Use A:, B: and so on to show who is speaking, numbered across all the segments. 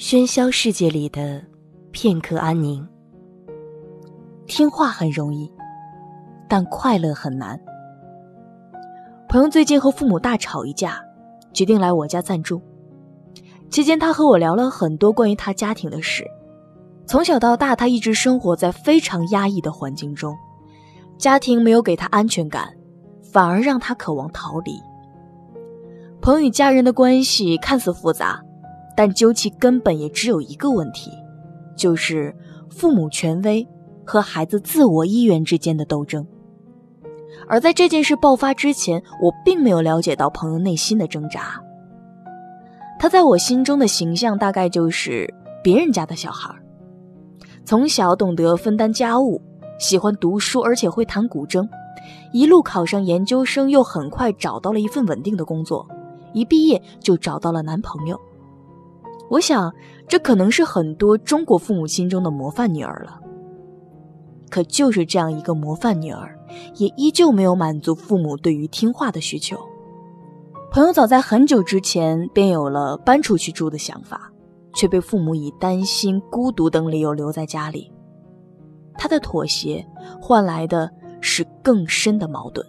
A: 喧嚣世界里的片刻安宁。听话很容易，但快乐很难。朋友最近和父母大吵一架，决定来我家暂住。期间，他和我聊了很多关于他家庭的事。从小到大，他一直生活在非常压抑的环境中，家庭没有给他安全感，反而让他渴望逃离。朋友与家人的关系看似复杂。但究其根本，也只有一个问题，就是父母权威和孩子自我意愿之间的斗争。而在这件事爆发之前，我并没有了解到朋友内心的挣扎。他在我心中的形象大概就是别人家的小孩，从小懂得分担家务，喜欢读书，而且会弹古筝，一路考上研究生，又很快找到了一份稳定的工作，一毕业就找到了男朋友。我想，这可能是很多中国父母心中的模范女儿了。可就是这样一个模范女儿，也依旧没有满足父母对于听话的需求。朋友早在很久之前便有了搬出去住的想法，却被父母以担心、孤独等理由留在家里。他的妥协换来的是更深的矛盾。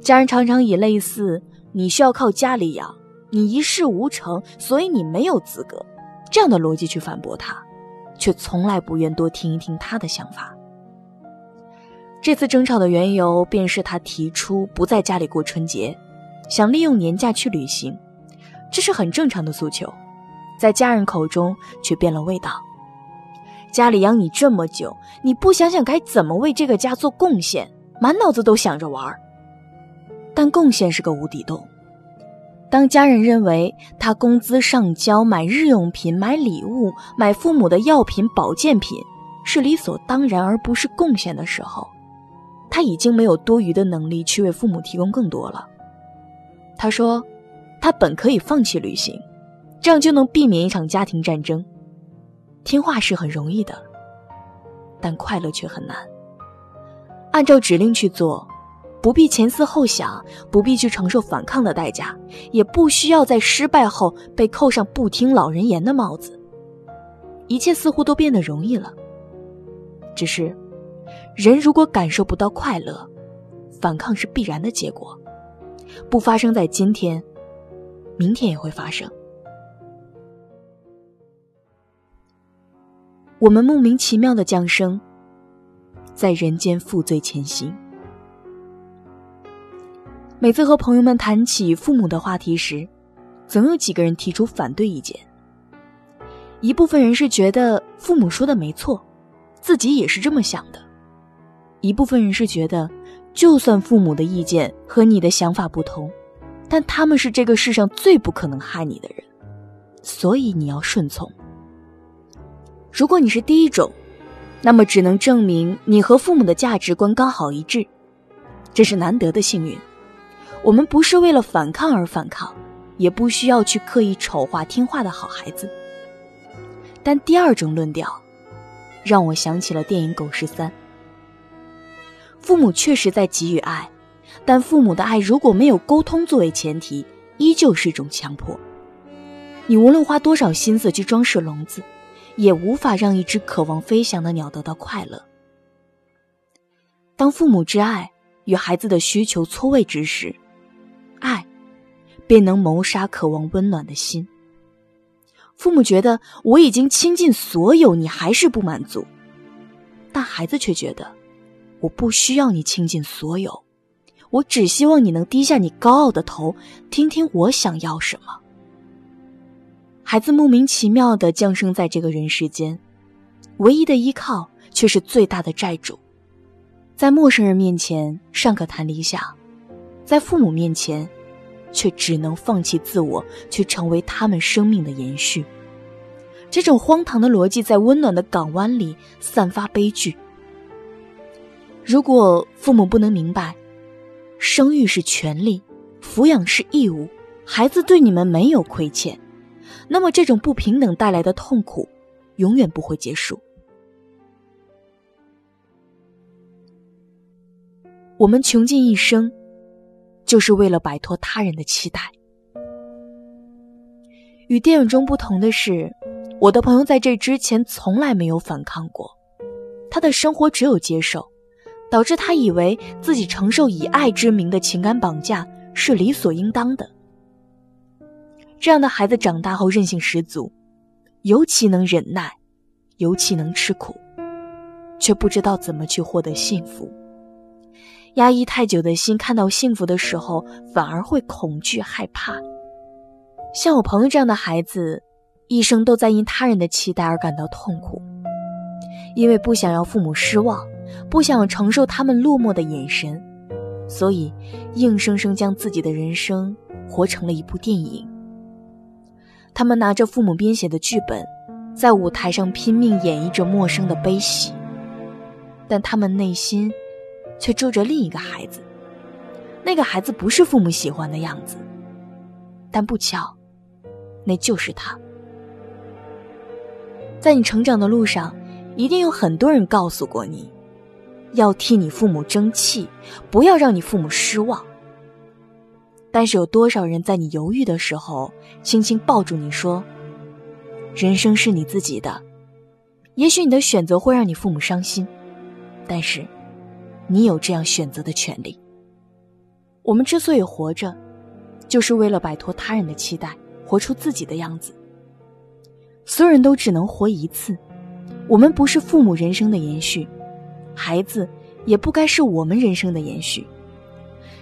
A: 家人常常以类似“你需要靠家里养”。你一事无成，所以你没有资格，这样的逻辑去反驳他，却从来不愿多听一听他的想法。这次争吵的缘由便是他提出不在家里过春节，想利用年假去旅行，这是很正常的诉求，在家人口中却变了味道。家里养你这么久，你不想想该怎么为这个家做贡献，满脑子都想着玩但贡献是个无底洞。当家人认为他工资上交、买日用品、买礼物、买父母的药品、保健品是理所当然而不是贡献的时候，他已经没有多余的能力去为父母提供更多了。他说：“他本可以放弃旅行，这样就能避免一场家庭战争。听话是很容易的，但快乐却很难。按照指令去做。”不必前思后想，不必去承受反抗的代价，也不需要在失败后被扣上不听老人言的帽子。一切似乎都变得容易了。只是，人如果感受不到快乐，反抗是必然的结果。不发生在今天，明天也会发生。我们莫名其妙的降生，在人间负罪前行。每次和朋友们谈起父母的话题时，总有几个人提出反对意见。一部分人是觉得父母说的没错，自己也是这么想的；一部分人是觉得，就算父母的意见和你的想法不同，但他们是这个世上最不可能害你的人，所以你要顺从。如果你是第一种，那么只能证明你和父母的价值观刚好一致，这是难得的幸运。我们不是为了反抗而反抗，也不需要去刻意丑化听话的好孩子。但第二种论调，让我想起了电影《狗十三》。父母确实在给予爱，但父母的爱如果没有沟通作为前提，依旧是一种强迫。你无论花多少心思去装饰笼子，也无法让一只渴望飞翔的鸟得到快乐。当父母之爱与孩子的需求错位之时，爱，便能谋杀渴望温暖的心。父母觉得我已经倾尽所有，你还是不满足；但孩子却觉得，我不需要你倾尽所有，我只希望你能低下你高傲的头，听听我想要什么。孩子莫名其妙的降生在这个人世间，唯一的依靠却是最大的债主，在陌生人面前尚可谈理想。在父母面前，却只能放弃自我，去成为他们生命的延续。这种荒唐的逻辑在温暖的港湾里散发悲剧。如果父母不能明白，生育是权利，抚养是义务，孩子对你们没有亏欠，那么这种不平等带来的痛苦，永远不会结束。我们穷尽一生。就是为了摆脱他人的期待。与电影中不同的是，我的朋友在这之前从来没有反抗过，他的生活只有接受，导致他以为自己承受以爱之名的情感绑架是理所应当的。这样的孩子长大后韧性十足，尤其能忍耐，尤其能吃苦，却不知道怎么去获得幸福。压抑太久的心，看到幸福的时候反而会恐惧害怕。像我朋友这样的孩子。一生都在因他人的期待而感到痛苦，因为不想要父母失望，不想承受他们落寞的眼神，所以硬生生将自己的人生活成了一部电影。他们拿着父母编写的剧本，在舞台上拼命演绎着陌生的悲喜，但他们内心却住着另一个孩子。那个孩子不是父母喜欢的样子，但不巧，那就是他。在你成长的路上，一定有很多人告诉过你，要替你父母争气，不要让你父母失望。但是有多少人在你犹豫的时候，轻轻抱住你说：“人生是你自己的，也许你的选择会让你父母伤心，但是你有这样选择的权利。”我们之所以活着，就是为了摆脱他人的期待，活出自己的样子。所有人都只能活一次，我们不是父母人生的延续，孩子也不该是我们人生的延续。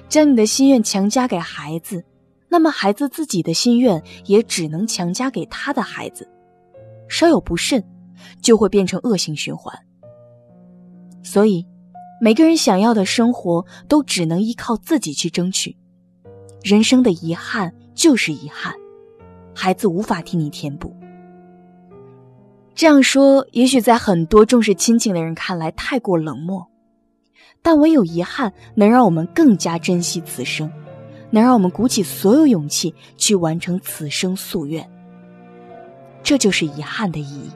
A: 将你的心愿强加给孩子，那么孩子自己的心愿也只能强加给他的孩子，稍有不慎，就会变成恶性循环。所以，每个人想要的生活都只能依靠自己去争取。人生的遗憾就是遗憾，孩子无法替你填补。这样说，也许在很多重视亲情的人看来太过冷漠，但唯有遗憾能让我们更加珍惜此生，能让我们鼓起所有勇气去完成此生夙愿。这就是遗憾的意义。